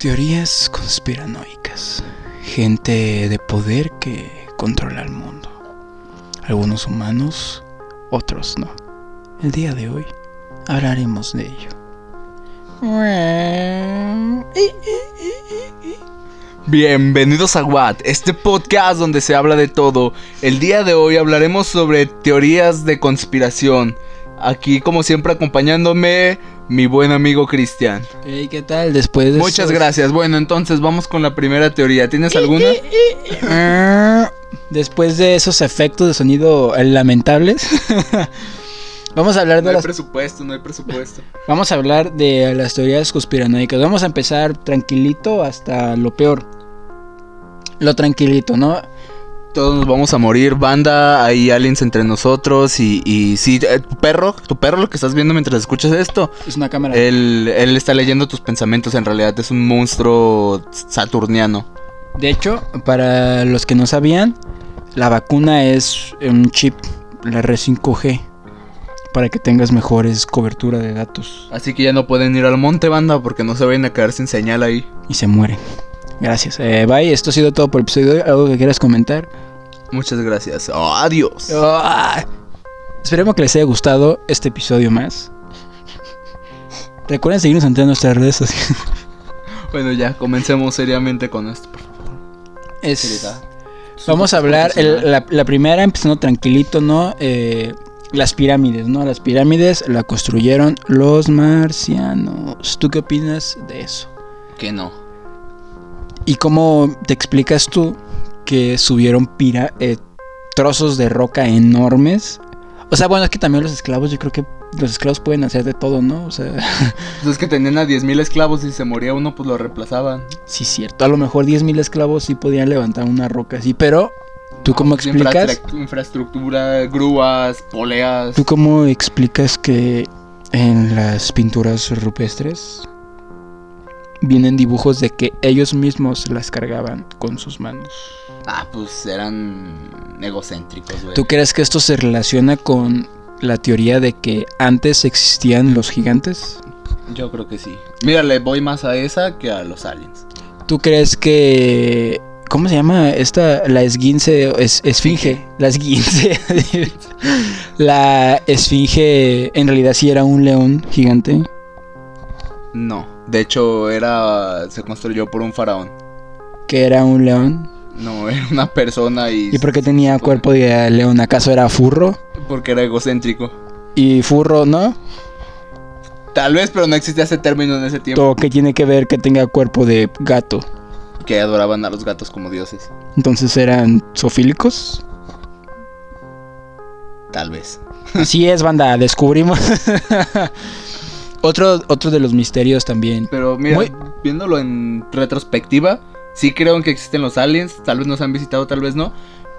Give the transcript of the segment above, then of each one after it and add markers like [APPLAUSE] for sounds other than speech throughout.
Teorías conspiranoicas. Gente de poder que controla el mundo. Algunos humanos, otros no. El día de hoy hablaremos de ello. Bienvenidos a Watt, este podcast donde se habla de todo. El día de hoy hablaremos sobre teorías de conspiración. Aquí, como siempre, acompañándome mi buen amigo Cristian. Hey, ¿qué tal? Después de Muchas gracias. Bueno, entonces vamos con la primera teoría. ¿Tienes alguna? Después de esos efectos de sonido eh, lamentables, [LAUGHS] vamos a hablar No de hay las presupuesto, no hay presupuesto. [LAUGHS] vamos a hablar de las teorías conspiranoicas. Vamos a empezar tranquilito hasta lo peor. Lo tranquilito, ¿no? Todos nos vamos a morir, banda, hay aliens entre nosotros y, y sí, eh, tu perro, tu perro lo que estás viendo mientras escuchas esto, Es una cámara. él, él está leyendo tus pensamientos, en realidad es un monstruo saturniano. De hecho, para los que no sabían, la vacuna es un chip, la R5G, para que tengas mejores cobertura de datos Así que ya no pueden ir al monte, banda, porque no se vayan a quedar sin señal ahí. y se mueren. Gracias. Eh, bye, esto ha sido todo por el episodio. ¿Algo que quieras comentar? Muchas gracias. Oh, adiós. Esperemos que les haya gustado este episodio más. Recuerden seguirnos en todas nuestras redes sociales. Bueno, ya, comencemos seriamente con esto, por favor. Es- Seriedad. Vamos a hablar, el- Profesional. la, la primera, empezando tranquilito, ¿no? Eh, las pirámides, ¿no? Las pirámides la construyeron los marcianos. ¿Tú qué opinas de eso? Que no. ¿Y cómo te explicas tú que subieron pira eh, trozos de roca enormes? O sea, bueno, es que también los esclavos, yo creo que los esclavos pueden hacer de todo, ¿no? O sea, [LAUGHS] Pues es que tenían a 10.000 esclavos y si se moría uno, pues lo reemplazaban. sí, cierto. A lo mejor 10.000 esclavos sí podían levantar una roca así, pero ¿tú cómo Pues, explicas? infrastru- Infraestructura, grúas, poleas. ¿Tú cómo explicas que en las pinturas rupestres vienen dibujos de que ellos mismos las cargaban con sus manos? Ah, pues eran egocéntricos, güey. ¿Tú crees que esto se relaciona con la teoría de que antes existían los gigantes? Yo creo que sí. Mira, le voy más a esa que a los aliens. ¿Tú crees que... ¿Cómo se llama esta? La esguince... Es, esfinge. La esguince. [LAUGHS] la esfinge en realidad sí era un león gigante. No. De hecho, era. Se construyó por un faraón. Que era un león. No, [LAUGHS] era una persona y. ¿Y por qué tenía cuerpo de león? ¿Acaso era furro? Porque era egocéntrico. Y furro, ¿no? Tal vez, pero no existía ese término en ese tiempo. ¿O qué tiene que ver que tenga cuerpo de gato? Que adoraban a los gatos como dioses. Entonces eran zoofílicos. Tal vez. [LAUGHS] Así es, banda, descubrimos. [LAUGHS] otro, otro de los misterios también. Pero mira, Muy- viéndolo en retrospectiva, sí creo en que existen los aliens. Tal vez nos han visitado, tal vez no.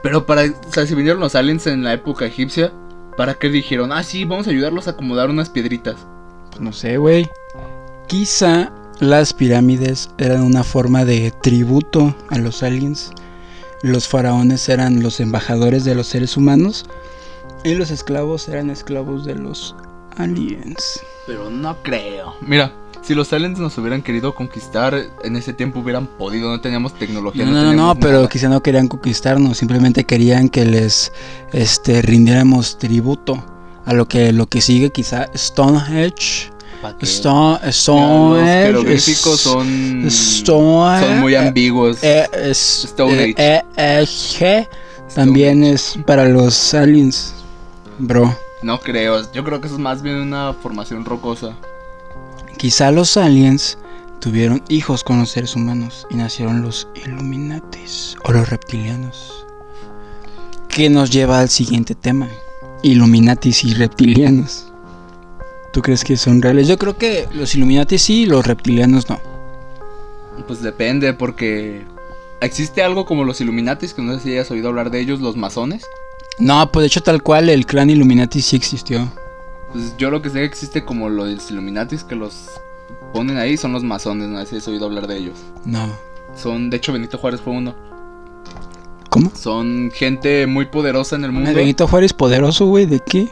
Pero para. O sea, si vinieron los aliens en la época egipcia, ¿para qué dijeron? Ah, sí, vamos a ayudarlos a acomodar unas piedritas. Pues no sé, güey. Quizá las pirámides eran una forma de tributo a los aliens. Los faraones eran los embajadores de los seres humanos. Y los esclavos eran esclavos de los aliens. Pero no creo. Mira, si los aliens nos hubieran querido conquistar, en ese tiempo hubieran podido. No teníamos tecnología. No, no, no, no, pero quizá no querían conquistarnos, simplemente querían que les este, rindiéramos tributo a lo que lo que sigue, quizá Stonehenge. Stone, Stonehenge. los es- son. Stone- Son muy ambiguos. eh, es- Stone eh, también es para los aliens, bro. No creo. Yo creo que eso es más bien una formación rocosa. Quizá los aliens tuvieron hijos con los seres humanos y nacieron los Illuminatis o los reptilianos. Que nos lleva al siguiente tema: Illuminatis y reptilianos. ¿Tú crees que son reales? Yo creo que los Illuminatis sí, los reptilianos no. Pues depende, porque. ¿Existe algo como los Illuminatis? Que no sé si hayas oído hablar de ellos, los masones. No, pues de hecho, tal cual, el clan Illuminati sí existió. Pues yo lo que sé que existe como los Illuminatis que los ponen ahí son los masones, no sé si has oído hablar de ellos. No. Son, de hecho, Benito Juárez fue uno. ¿Cómo? Son gente muy poderosa en el mundo. Benito Juárez poderoso, güey, ¿de qué?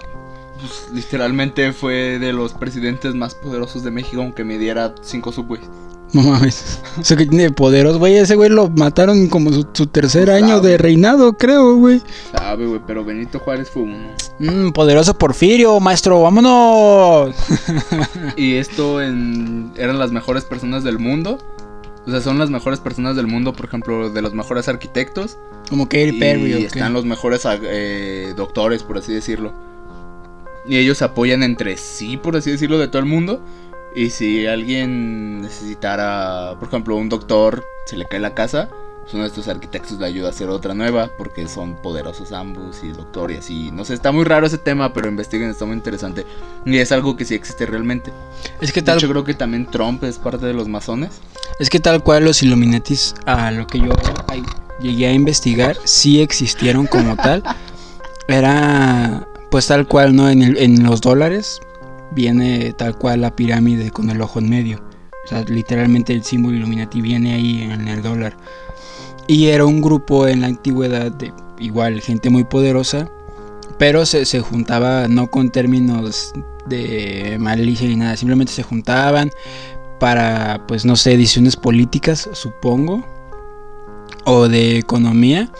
Pues, literalmente fue de los presidentes más poderosos de México, aunque me diera cinco subways. No mames. O sea que tiene poderos, güey. Ese güey lo mataron como su, su tercer año de reinado, creo, güey. Sabe, güey, pero Benito Juárez fue uno. Mm, poderoso Porfirio, maestro, vámonos. Y esto en, eran las mejores personas del mundo. O sea, son las mejores personas del mundo, por ejemplo, de los mejores arquitectos. Como Katy y Perry, ¿o qué? están los mejores eh, doctores, por así decirlo. Y ellos se apoyan entre sí, por así decirlo, de todo el mundo. Y si alguien necesitara, por ejemplo, un doctor, se le cae la casa, pues uno de estos arquitectos le ayuda a hacer otra nueva, porque son poderosos ambos y doctor y así. No sé, está muy raro ese tema, pero investiguen, está muy interesante. Y es algo que sí existe realmente. Es que tal, hecho, creo que también Trump es parte de los masones. es que tal cual los Illuminatis, a lo que yo llegué a investigar, sí existieron como tal. Era pues tal cual, ¿no? En, el- en los dólares viene tal cual la pirámide con el ojo en medio. O sea, literalmente el símbolo Illuminati viene ahí en el dólar. Y era un grupo en la antigüedad de igual gente muy poderosa, pero se, se juntaba no con términos de malicia ni nada, simplemente se juntaban para, pues no sé, decisiones políticas, supongo, o de economía,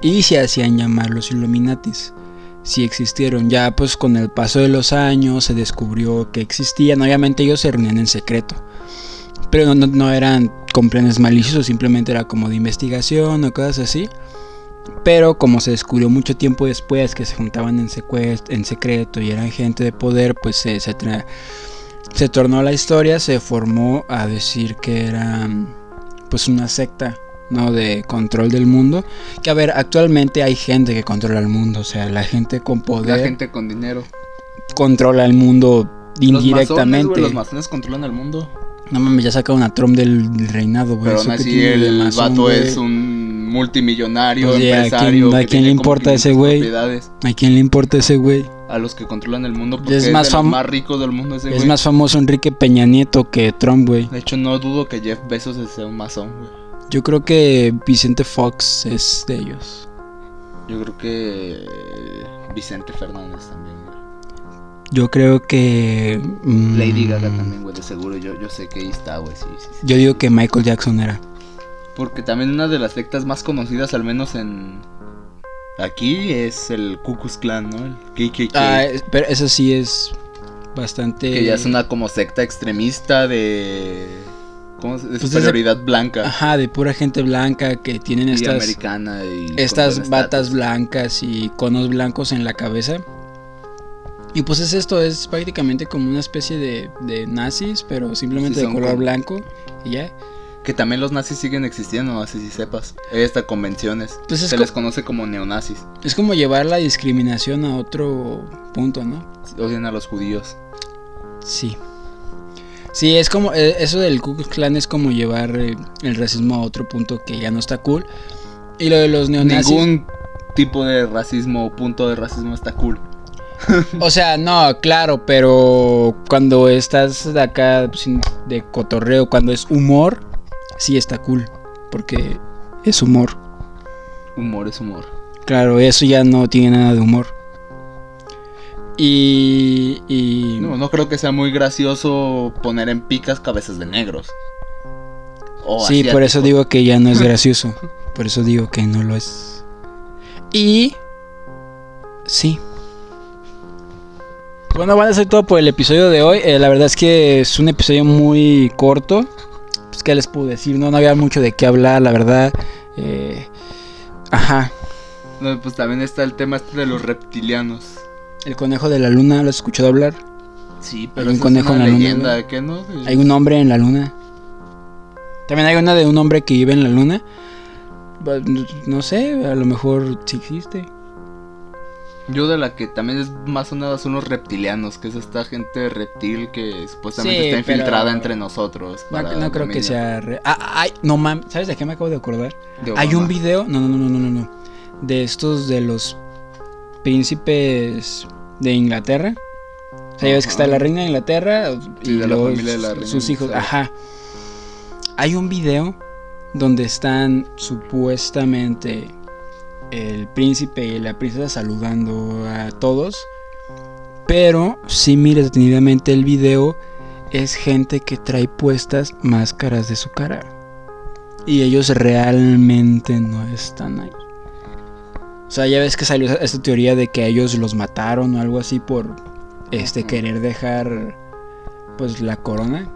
y se hacían llamar los Illuminatis. Si existieron, ya pues con el paso de los años se descubrió que existían, obviamente ellos se reunían en secreto, pero no, no- eran con planes maliciosos, simplemente era como de investigación o cosas así. Pero como se descubrió mucho tiempo después que se juntaban en, en secreto y eran gente de poder, pues se, se, se tornó la historia, se formó a decir que era pues una secta, ¿no? De control del mundo. Que a ver, actualmente hay gente que controla el mundo, o sea, la gente con poder La gente con dinero. controla el mundo Los masones, indirectamente. los masones controlan el mundo. no mames, ya sacaron a Trump del, reinado, güey. Pero ¿eso aún así el vato es un multimillonario, Pues, ¿y a empresario. quién- a quién le importa ese 500 güey? ¿A quién le importa ese güey? A los que controlan el mundo porque Es es, más de los fam- más ricos del mundo ese Es más famoso Enrique Peña Nieto que Trump, güey. De hecho, no dudo que Jeff Bezos sea un masón, güey. Yo creo que Vicente Fox es de ellos. Yo creo que Vicente Fernández también, güey. Yo creo que. mm, Lady Gaga también, güey, de seguro. Yo, yo sé que ahí está, güey, sí, sí, sí. Yo digo que Michael Jackson era. Porque también una de las sectas más conocidas, al menos en... Aquí, es el Ku Klux Klan, ¿no? El KKK. Ah, pero eso sí es bastante. que ya es una como secta extremista de... ¿Cómo se Pues superioridad blanca. Ajá, de pura gente blanca que tienen y estas. americana y... estas batas blancas y conos blancos en la cabeza. Y pues es esto, es prácticamente como una especie de, de nazis, pero simplemente Sí, de color blanco. Y ya. Que también los nazis siguen existiendo, sé si sepas. Hay hasta convenciones. Pues es Se les conoce como neonazis. Es como llevar la discriminación a otro punto, ¿no? Odian a los judíos. Sí. Sí, es como. eh, Eso del Ku Klux Klan es como llevar eh, el racismo a otro punto que ya no está cool. Y lo de los neonazis. Ningún tipo de racismo o punto de racismo está cool. O sea, no, claro, pero cuando estás de acá sin- de cotorreo, cuando es humor, sí está cool. Porque es humor. Humor es humor. Claro, eso ya no tiene nada de humor. Y. y No, no creo que sea muy gracioso poner en picas cabezas de negros. O sí, por eso digo que ya no es gracioso. Por eso digo que no lo es. Y. Sí. Bueno, van a ser todo por el episodio de hoy. Eh, la verdad es que es un episodio muy corto. Pues, ¿qué les puedo decir? No, no había mucho de qué hablar, la verdad. Eh, ajá. No, pues también está el tema este de los reptilianos. El conejo de la luna, ¿lo has escuchado hablar? Sí, pero pero un es una en la leyenda. ¿qué no? Hay un hombre en la luna. También hay una de un hombre que vive en la luna. No sé, a lo mejor sí existe. Yo de la que también es más sonada son los reptilianos, que es esta gente reptil que supuestamente Sí, está infiltrada pero- entre nosotros. No, creo que sea. re- Ah, ay, no mames. ¿Sabes de qué me acabo de acordar? de Hay un video. No, no, no, no, no, no. De estos de los príncipes de Inglaterra. O sea, ya ves que está la reina de Inglaterra Sí, y de la luego familia de la reina sus hijos. Ajá. Hay un video donde están supuestamente el príncipe y la princesa saludando a todos. Pero si mires detenidamente el video, es gente que trae puestas máscaras de su cara. Y ellos realmente no están ahí. O sea, ya ves que salió esta teoría de que ellos los mataron o algo así por este querer dejar pues la corona.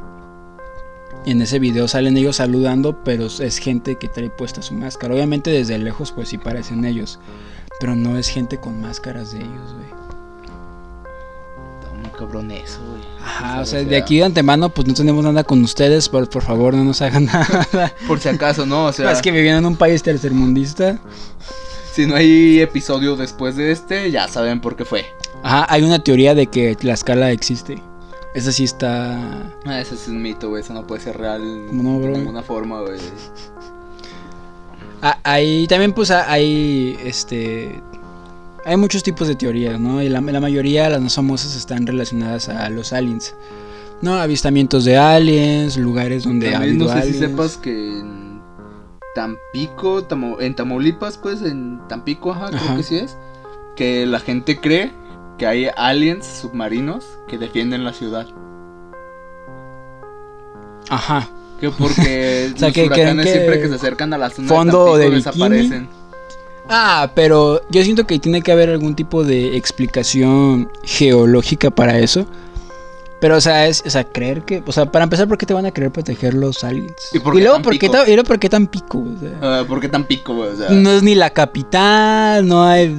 Y en ese video salen ellos saludando, pero es gente que trae puesta su máscara. Obviamente desde lejos pues sí parecen ellos, pero no es gente con máscaras de ellos, güey. Cabrón eso, güey. Ajá, o sea, de aquí de antemano pues no tenemos nada con ustedes, por, por favor no nos hagan [LAUGHS] nada. Por si acaso, ¿no? O sea, es que vivían en un país tercermundista. Si no hay episodio después de este, ya saben por qué fue. Ajá, hay una teoría de que Tlaxcala existe. Esa sí está... Ah, ese es un mito, güey. Eso no puede ser real No, bro. de ninguna forma, güey. Ah, Hay también pues ah, hay este hay muchos tipos de teorías, ¿no? Y la, la mayoría, las más famosas, están relacionadas a los aliens. No, avistamientos de aliens, lugares donde ha También no habido sé si aliens. sepas que en Tampico, Tamo- en Tamaulipas, pues, en Tampico, ajá, creo que sí es, que la gente cree que hay aliens submarinos que defienden la ciudad. Ajá. Que porque [LAUGHS] O sea, los que huracanes que siempre que se acercan a la zona fondo de Tampico desaparecen. Ah, pero yo siento que tiene que haber algún tipo de explicación geológica para eso. Pero, o sea, es, o sea, creer que, o sea, para empezar, ¿por qué te van a querer proteger los aliens? ¿Y por qué luego, tan ¿por qué, pico? ta- y luego, ¿por qué tan pico? O sea, Ah, ¿Por qué Tampico, güey? O sea, no es ni la capital, no hay...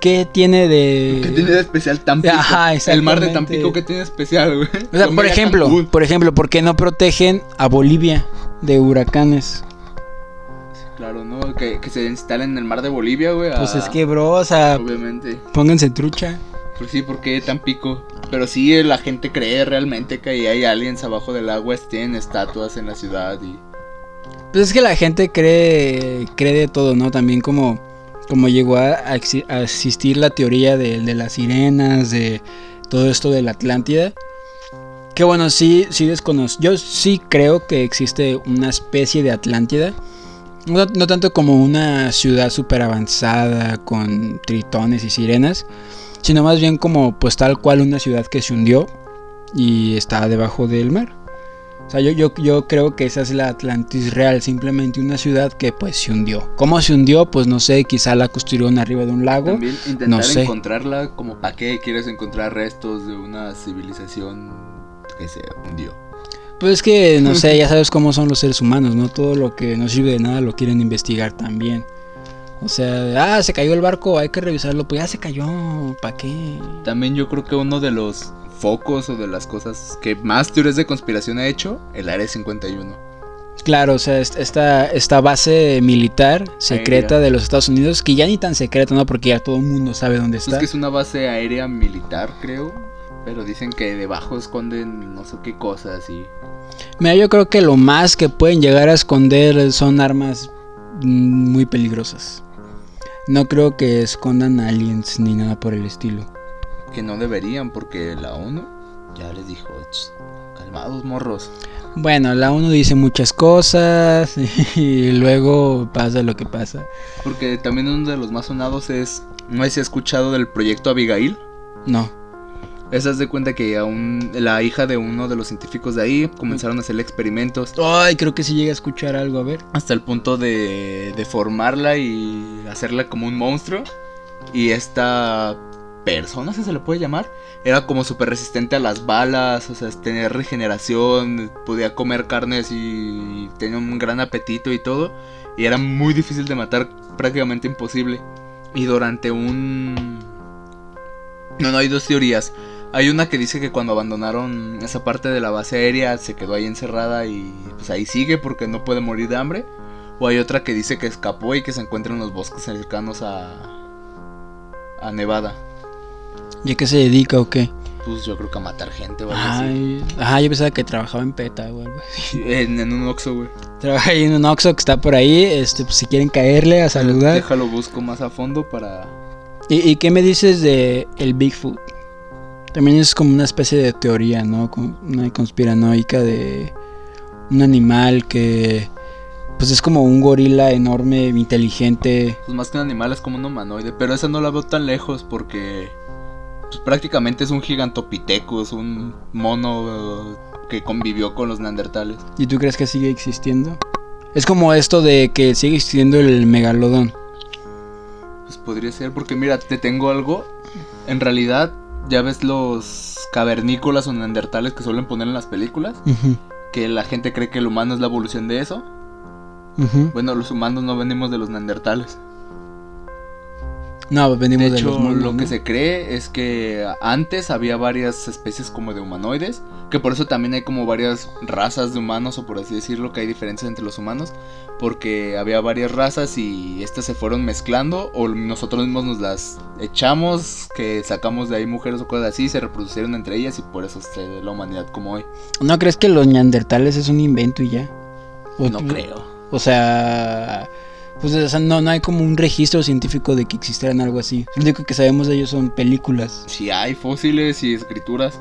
¿Qué tiene de...? ¿qué tiene de especial Tampico? Ajá, El mar de. Tampico, ¿qué tiene de especial, güey? O sea, por ejemplo, Cancún. por ejemplo, ¿por qué no protegen a Bolivia de huracanes? Claro, ¿no? Que, que se instalen en el mar de Bolivia, güey. Pues es que, bro, o sea, Obviamente. pónganse trucha. Pues sí, porque Tampico. Pero sí, eh, la gente cree realmente que ahí hay aliens abajo del agua, tienen estatuas en la ciudad y... Pues es que la gente cree, cree de todo, ¿no? También como, como llegó a, a exi- a existir la teoría de, de las sirenas, de todo esto de la Atlántida. Que bueno, sí, sí desconozco. Yo sí creo que existe una especie de Atlántida. No, no tanto como una ciudad súper avanzada con tritones y sirenas, sino más bien como pues tal cual una ciudad que se hundió y está debajo del mar. O sea, yo, yo, yo creo que esa es la Atlantis real, simplemente una ciudad que pues se hundió. ¿Cómo se hundió? Pues no sé, quizá la construyeron arriba de un lago. También intentar No sé. encontrarla como para qué quieres encontrar restos de una civilización que se hundió. Pues es que, no sé, [LAUGHS] ya sabes cómo son los seres humanos, ¿no? Todo lo que no sirve de nada lo quieren investigar también. O sea, ah, se cayó el barco, hay que revisarlo. Pues ya se cayó, ¿para qué? También yo creo que uno de los focos o de las cosas que más teorías de conspiración ha hecho, el Área 51. Claro, o sea, est- esta, esta base militar secreta Aérea. de los Estados Unidos, que ya ni tan secreta, ¿no? Porque ya todo el mundo sabe dónde Es está. que es una base aérea militar, creo. Pero dicen que debajo esconden no sé qué cosas y... Mira, yo creo que lo más que pueden llegar a esconder son armas mm, muy peligrosas. No creo que escondan aliens ni nada por el estilo. Que no deberían porque la ONU ya les dijo, "Ch, calmados morros. Bueno, la ONU dice muchas cosas [LAUGHS] y luego pasa lo que pasa. Porque también uno de los más sonados es, no has escuchado del proyecto Abigail. No. Esa es de cuenta que aún la hija de uno de los científicos de ahí comenzaron a hacer experimentos Ay, creo que sí llega a escuchar algo, a ver. hasta el punto de, de formarla y hacerla como un monstruo. Y esta persona, si se le puede llamar, era como súper resistente a las balas, o sea, tenía regeneración, podía comer carnes y tenía un gran apetito y todo. Y era muy difícil de matar, prácticamente imposible. Y durante un... No, no, hay dos teorías. Hay una que dice que cuando abandonaron esa parte de la base aérea se quedó ahí encerrada y pues ahí sigue porque no puede morir de hambre. O hay otra que dice que escapó y que se encuentra en los bosques cercanos a, a Nevada. ¿Y a qué se dedica o qué? Pues yo creo que a matar gente o algo así. Ajá, yo pensaba que trabajaba en PETA o algo así. [LAUGHS] En, en un Oxxo, güey. Trabaja ahí en un Oxxo que está por ahí, este, pues si quieren caerle a saludar. Déjalo busco más a fondo para... ¿Y, y qué me dices de el Bigfoot? También es como una especie de teoría, ¿no? Una conspiranoica de un animal que pues es como un gorila enorme, inteligente. Pues más que un animal es como un humanoide. Pero esa no la veo tan lejos porque... Pues prácticamente es un gigantopithecus, un mono... que convivió con los neandertales. ¿Y tú crees que sigue existiendo? Es como esto de que sigue existiendo el megalodón. Pues podría ser, porque mira, te tengo algo. En realidad, ya ves los cavernícolas o neandertales que suelen poner en las películas. Que la gente cree que el humano es la evolución de eso. Bueno, los humanos no venimos de los neandertales. No, venimos De de, hecho, los monos, lo ¿no? que se cree es que antes había varias especies como de humanoides, que por eso también hay como varias razas de humanos, o por así decirlo, que hay diferencias entre los humanos, porque había varias razas y estas se fueron mezclando, o nosotros mismos nos las echamos, que sacamos de ahí mujeres o cosas así, se reproducieron entre ellas y por eso es la humanidad como hoy. ¿No crees que los neandertales es un invento y ya? O No creo. O sea, pues o sea, no, no hay como un registro científico de que existieran algo así. Lo único que sabemos de ellos son películas. Si hay fósiles y escrituras,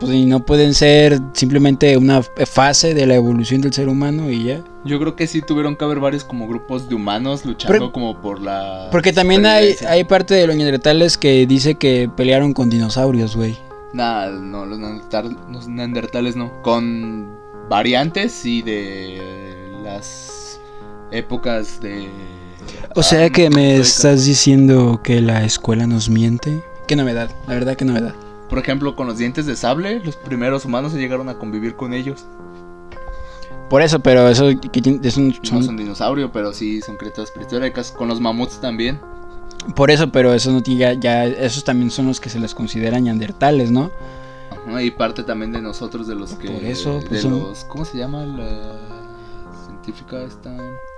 Pues y no pueden ser simplemente una fase de la evolución del ser humano y ya. yo creo que sí tuvieron que haber varios como grupos de humanos luchando Pero- como por la... Porque también hay, hay parte de los neandertales que dice que pelearon con dinosaurios, güey. Nah, no, los, neandertal- los neandertales no. Con variantes y de las épocas de... O sea que me estás diciendo que la escuela nos miente. Qué novedad, la verdad que novedad. Por ejemplo, con los dientes de sable, los primeros humanos se llegaron a convivir con ellos. Por eso, pero eso es un- No son- son dinosaurio, pero sí son criaturas prehistóricas. Con los mamuts también. por eso, pero eso no tiene ya, ya- esos también son los que se les consideran neandertales, ¿no? Ajá, y parte también de nosotros, de los que... Por eso, de pues, son- los... ¿Cómo se llama la científica esta?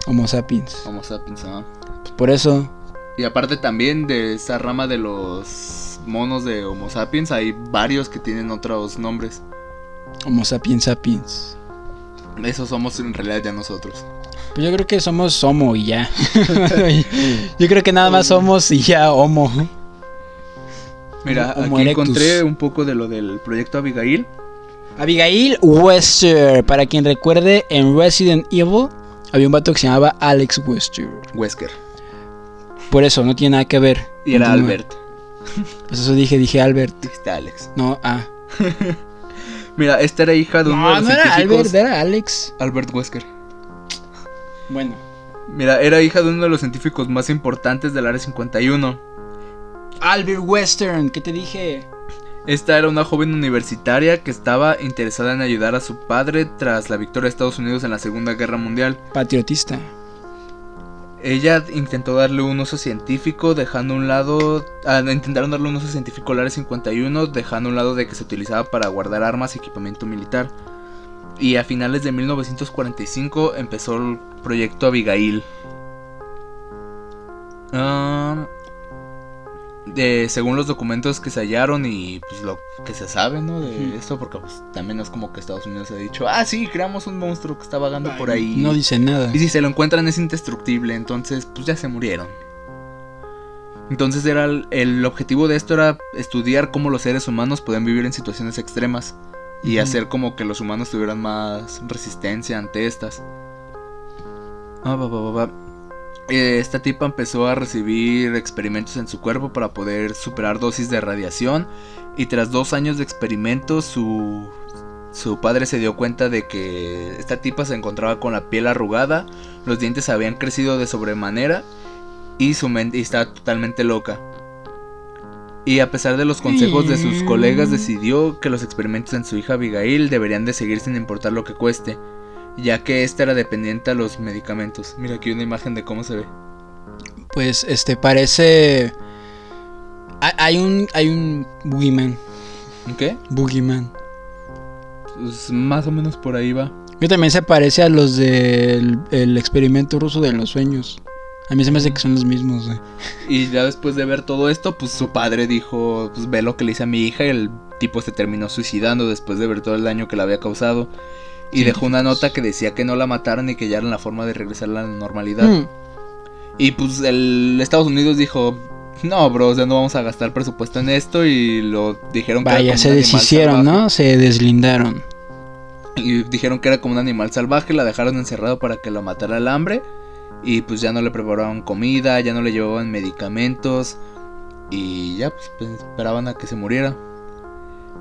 Homo sapiens. Homo sapiens, ajá. Pues por eso, Y aparte también de esa rama de los monos de Homo sapiens, hay varios que tienen otros nombres. Homo sapiens sapiens. Esos somos en realidad ya nosotros. Pues yo creo que somos homo y ya. [LAUGHS] yo creo que nada más somos y ya homo. Mira, Homo aquí erectus. encontré un poco de lo del proyecto Abigail. Abigail Wester, para quien recuerde, en Resident Evil había un vato que se llamaba Alex Wester. Wesker. Por eso, no tiene nada que ver. Y era Continúa. Albert. [LAUGHS] Pues eso dije, dije Albert. Dijiste Alex. No, ah. [LAUGHS] Mira, esta era hija de uno de No, los no era científicos. Albert, era Alex. Albert Wesker. Bueno. Mira, era hija de uno de los científicos más importantes del Área 51. Albert Western, ¿qué te dije? Esta era una joven universitaria que estaba interesada en ayudar a su padre tras la victoria de Estados Unidos en la Segunda Guerra Mundial. Patriotista. Ella intentó darle un uso científico, dejando un lado. ah, intentaron darle un uso científico al área 51, dejando a un lado de que se utilizaba para guardar armas y equipamiento militar. Y a finales de 1945 empezó el proyecto Abigail. Ah, de- según los documentos que se hallaron y pues lo que se sabe, ¿no? De esto, porque pues, también es como que Estados Unidos ha dicho, ah, sí, creamos un monstruo que está vagando por ahí. No dice nada. Y si se lo encuentran es indestructible, entonces pues ya se murieron. Entonces era el, el objetivo de esto era estudiar cómo los seres humanos pueden vivir en situaciones extremas y hacer como que los humanos tuvieran más resistencia ante estas. Ah, va, va, va, va. Eh, Esta tipa empezó a recibir experimentos en su cuerpo para poder superar dosis de radiación. Y tras dos años de experimentos su, su padre se dio cuenta de que esta tipa se encontraba con la piel arrugada, los dientes habían crecido de sobremanera y su mente estaba totalmente loca. Y a pesar de los consejos de sus colegas decidió que los experimentos en su hija Abigail deberían de seguir sin importar lo que cueste, ya que esta era dependiente a los medicamentos. Mira aquí una imagen de cómo se ve. Pues este parece. Hay- un. Hay un Boogeyman. ¿Qué? Boogeyman. Pues más o menos por ahí va. Que también se parece a los del el experimento ruso de los sueños. A mí se me hace que son los mismos, güey. Y ya después de ver todo esto, pues su padre dijo, pues ve lo que le hice a mi hija y el tipo se terminó suicidando después de ver todo el daño que le había causado. Y Sí. dejó una nota que decía que no la mataran y que ya era la forma de regresar a la normalidad. Mm. Y pues el Estados Unidos dijo, no, bro, o sea, no vamos a gastar presupuesto en esto y lo dijeron que era Vaya, se deshicieron. ¿no? Se deslindaron. Y dijeron que era como un animal salvaje, la dejaron encerrado para que lo matara el hambre. Y pues ya no le preparaban comida, ya no le llevaban medicamentos. Y ya pues, pues, esperaban a que se muriera.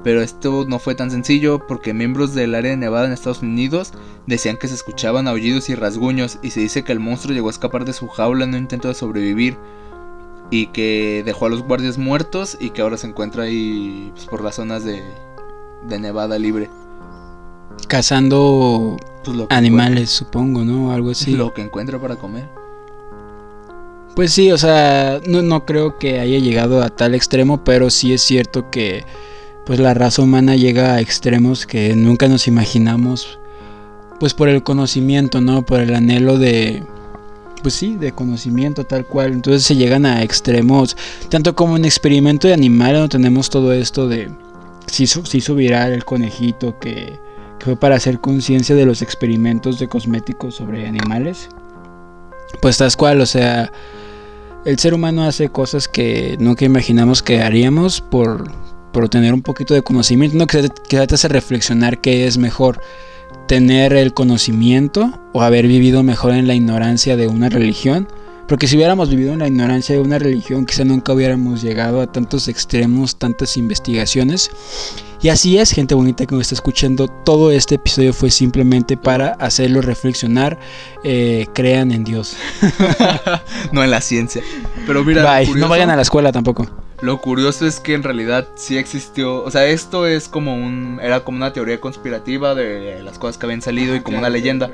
Pero esto no fue tan sencillo porque miembros del área de Nevada en Estados Unidos decían que se escuchaban aullidos y rasguños y se dice que el monstruo llegó a escapar de su jaula en un intento de sobrevivir y que dejó a los guardias muertos y que ahora se encuentra ahí pues, por las zonas de, de Nevada libre. Cazando Pues lo que animales, supongo, ¿no? Algo así. Lo que encuentra para comer. Pues sí, o sea, no, no creo que haya llegado a tal extremo, pero sí es cierto que pues la raza humana llega a extremos que nunca nos imaginamos, pues por el conocimiento, ¿no? Por el anhelo de, pues sí, de conocimiento tal cual. Entonces se llegan a extremos, tanto como en experimento de animales, no tenemos todo esto de, se hizo viral el conejito que fue para hacer conciencia de los experimentos de cosméticos sobre animales. Pues tal cual, o sea, el ser humano hace cosas que nunca imaginamos que haríamos por, por tener un poquito de conocimiento, ¿no? Que quizá te hace reflexionar qué es mejor, tener el conocimiento o haber vivido mejor en la ignorancia de una religión. Porque si hubiéramos vivido en la ignorancia de una religión, quizá nunca hubiéramos llegado a tantos extremos, tantas investigaciones. Y así es, gente bonita que me está escuchando. Todo este episodio fue simplemente para hacerlo reflexionar. Eh, crean en Dios. [LAUGHS] no en la ciencia. Pero mira. No vayan a la escuela tampoco. Lo curioso es que en realidad sí existió, o sea, esto es como un, era como una teoría conspirativa de las cosas que habían salido y como una leyenda.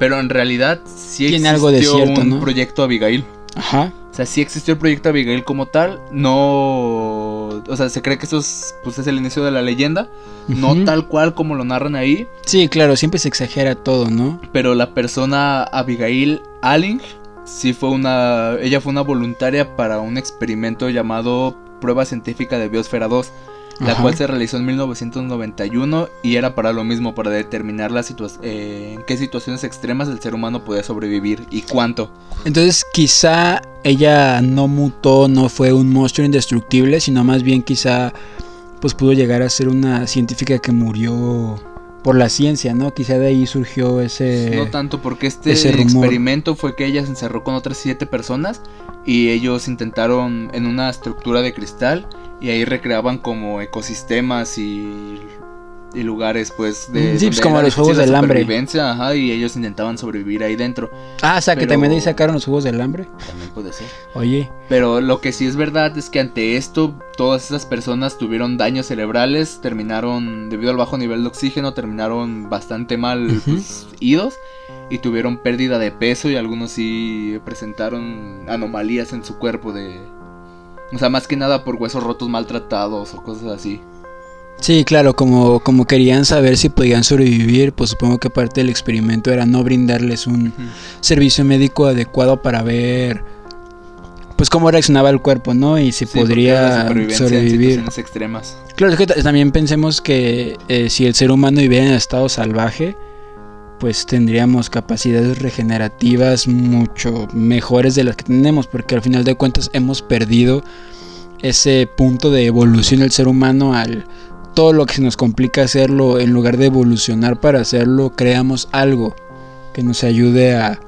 Pero en realidad sí existió algo de cierto, un ¿no? proyecto Abigail. Ajá. O sea, sí existió el proyecto Abigail como tal. No, o sea, se cree que eso es, pues, es el inicio de la leyenda. No tal cual como lo narran ahí. Sí, claro, siempre se exagera todo, ¿no? Pero la persona Abigail Alling sí fue una. Ella fue una voluntaria para un experimento llamado Prueba Científica de Biosfera 2. La Ajá. cual se realizó en 1991 y era para lo mismo, para determinar la eh, en qué situaciones extremas el ser humano podía sobrevivir y cuánto. Entonces quizá ella no mutó, no fue un monstruo indestructible, sino más bien quizá pues pudo llegar a ser una científica que murió por la ciencia, ¿no? Quizá de ahí surgió ese... no tanto porque este experimento fue que ella se encerró con otras siete personas y ellos intentaron en una estructura de cristal y ahí recreaban como ecosistemas y, y lugares pues de... Sí, pues, como los Juegos del Hambre. Ajá, y ellos intentaban sobrevivir ahí dentro. Ah, o sea, que también ahí sacaron los jugos del hambre. También puede ser. Oye, Pero lo que sí es verdad es que ante esto todas esas personas tuvieron daños cerebrales, terminaron, debido al bajo nivel de oxígeno, terminaron bastante mal pues, idos y tuvieron pérdida de peso y algunos sí presentaron anomalías en su cuerpo de... O sea, más que nada por huesos rotos maltratados o cosas así. Sí, claro, como, como querían saber si podían sobrevivir, pues supongo que parte del experimento era no brindarles un servicio médico adecuado para ver pues cómo reaccionaba el cuerpo, ¿no? Y si Sí, podría en sobrevivir. situaciones extremas. Claro, es que ta- también pensemos que eh, si el ser humano viviera en estado salvaje, pues tendríamos capacidades regenerativas mucho mejores de las que tenemos, porque al final de cuentas hemos perdido ese punto de evolución del ser humano al todo lo que se nos complica hacerlo, en lugar de evolucionar para hacerlo, creamos algo que nos ayude a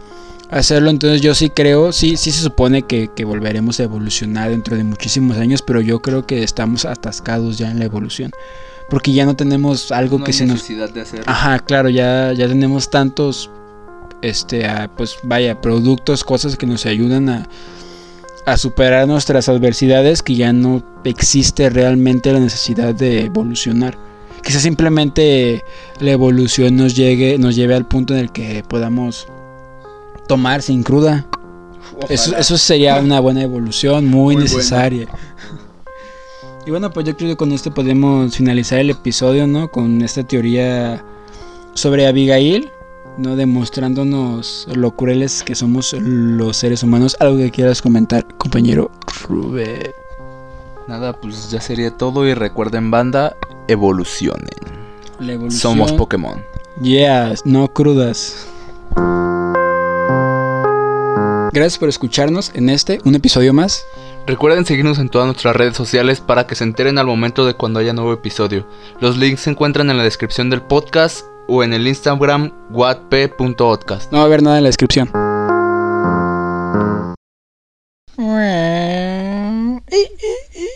hacerlo. Entonces yo sí creo, sí, sí se supone que, que volveremos a evolucionar dentro de muchísimos años, pero yo creo que estamos atascados ya en la evolución. Porque ya no tenemos algo No que hay se nos... necesidad de hacerlo. Ajá, claro, ya, ya tenemos tantos, este, pues vaya, productos, cosas que nos ayudan a, a superar nuestras adversidades que ya no existe realmente la necesidad de evolucionar. Quizás simplemente la evolución nos llegue, nos lleve al punto en el que podamos tomar sin cruda. Eso, eso sería una buena evolución, muy, Muy necesaria. [LAUGHS] Y bueno, pues yo creo que con esto podemos finalizar el episodio, ¿no? Con esta teoría sobre Abigail, ¿no? Demostrándonos lo crueles que somos los seres humanos. Algo que quieras comentar, compañero Rubén. Nada, pues ya sería todo y recuerden banda, evolucionen. La evolución. Somos Pokémon. Yeah, no crudas. Gracias por escucharnos en este, un episodio más. Recuerden seguirnos en todas nuestras redes sociales para que se enteren al momento de cuando haya nuevo episodio. Los links se encuentran en la descripción del podcast o en el Instagram watp.podcast. No va a haber nada en la descripción. Eh, eh,